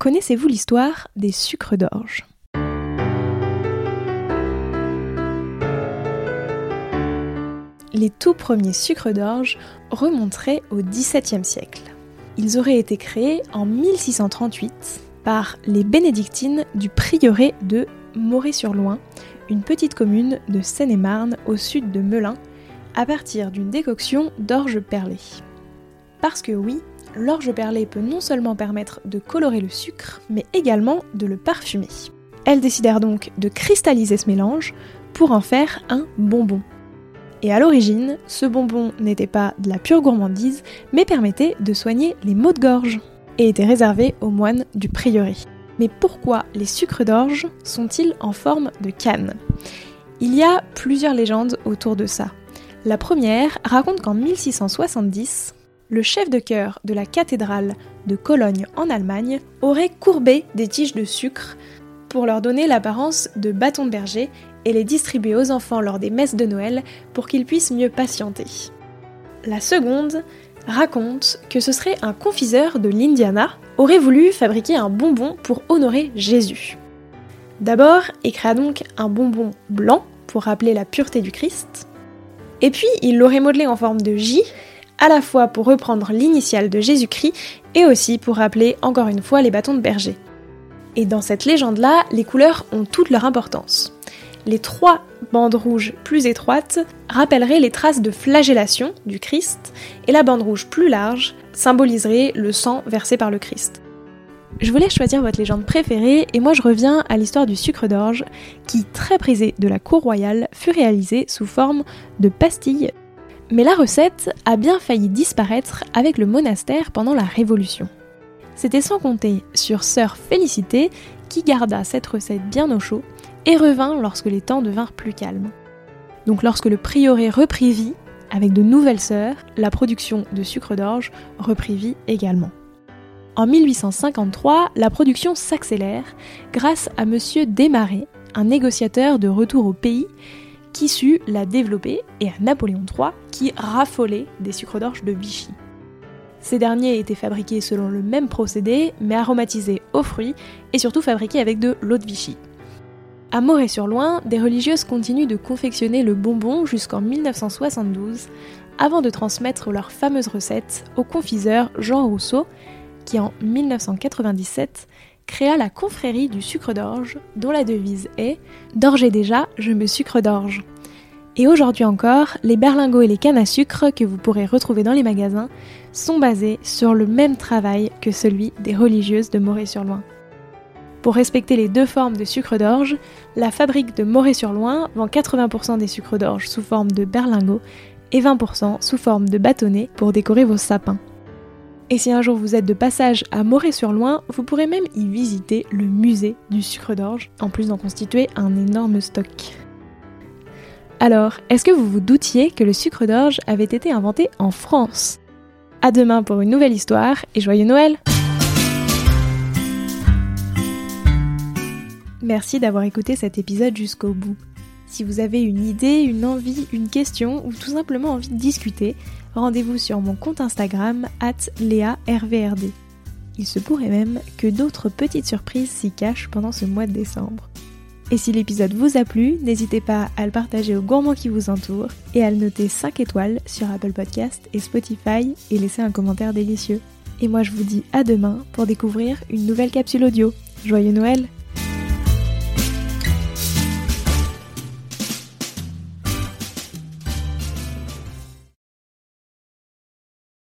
Connaissez-vous l'histoire des sucres d'orge? Les tout premiers sucres d'orge remonteraient au XVIIe siècle. Ils auraient été créés en 1638 par les bénédictines du prieuré de Moret-sur-Loing, une petite commune de Seine-et-Marne au sud de Melun, à partir d'une décoction d'orge perlée. Parce que oui, l'orge perlée peut non seulement permettre de colorer le sucre, mais également de le parfumer. Elles décidèrent donc de cristalliser ce mélange pour en faire un bonbon. Et à l'origine, ce bonbon n'était pas de la pure gourmandise, mais permettait de soigner les maux de gorge, et était réservé aux moines du prieuré. Mais pourquoi les sucres d'orge sont-ils en forme de canne? Il y a plusieurs légendes autour de ça. La première raconte qu'en 1670, le chef de chœur de la cathédrale de Cologne en Allemagne aurait courbé des tiges de sucre pour leur donner l'apparence de bâtons de berger et les distribuer aux enfants lors des messes de Noël pour qu'ils puissent mieux patienter. La seconde raconte que ce serait un confiseur de l'Indiana aurait voulu fabriquer un bonbon pour honorer Jésus. D'abord, il créa donc un bonbon blanc pour rappeler la pureté du Christ, et puis il l'aurait modelé en forme de J, à la fois pour reprendre l'initiale de Jésus-Christ et aussi pour rappeler encore une fois les bâtons de berger. Et dans cette légende-là, les couleurs ont toute leur importance les trois bandes rouges plus étroites rappelleraient les traces de flagellation du Christ et la bande rouge plus large symboliserait le sang versé par le Christ. Je voulais choisir votre légende préférée et moi je reviens à l'histoire du sucre d'orge qui, très prisé de la cour royale, fut réalisé sous forme de pastilles. Mais la recette a bien failli disparaître avec le monastère pendant la Révolution. C'était sans compter sur sœur Félicité qui garda cette recette bien au chaud et revint lorsque les temps devinrent plus calmes. Donc lorsque le prieuré reprit vie, avec de nouvelles sœurs, la production de sucre d'orge reprit vie également. En 1853, la production s'accélère grâce à M. Desmarais, un négociateur de retour au pays, qui sut la développer, et à Napoléon III, qui raffolait des sucres d'orge de Vichy. Ces derniers étaient fabriqués selon le même procédé, mais aromatisés aux fruits et surtout fabriqués avec de l'eau de Vichy. À Moret-sur-Loing, des religieuses continuent de confectionner le bonbon jusqu'en 1972, avant de transmettre leur fameuse recette au confiseur Jean Rousseau, qui en 1997 créa la confrérie du sucre d'orge, dont la devise est D'orge déjà, je me sucre d'orge. Et aujourd'hui encore, les berlingots et les cannes à sucre que vous pourrez retrouver dans les magasins sont basés sur le même travail que celui des religieuses de Moret-sur-Loing. Pour respecter les deux formes de sucre d'orge, la fabrique de Moret-sur-Loing vend 80% des sucres d'orge sous forme de berlingot et 20% sous forme de bâtonnets pour décorer vos sapins. Et si un jour vous êtes de passage à Moret-sur-Loing, vous pourrez même y visiter le musée du sucre d'orge, en plus d'en constituer un énorme stock. Alors, est-ce que vous vous doutiez que le sucre d'orge avait été inventé en France? À demain pour une nouvelle histoire et joyeux Noël Merci d'avoir écouté cet épisode jusqu'au bout. Si vous avez une idée, une envie, une question ou tout simplement envie de discuter, rendez-vous sur mon compte Instagram at LéaRVRD. Il se pourrait même que d'autres petites surprises s'y cachent pendant ce mois de décembre. Et si l'épisode vous a plu, n'hésitez pas à le partager aux gourmands qui vous entourent et à le noter 5 étoiles sur Apple Podcast et Spotify et laisser un commentaire délicieux. Et moi je vous dis à demain pour découvrir une nouvelle capsule audio. Joyeux Noël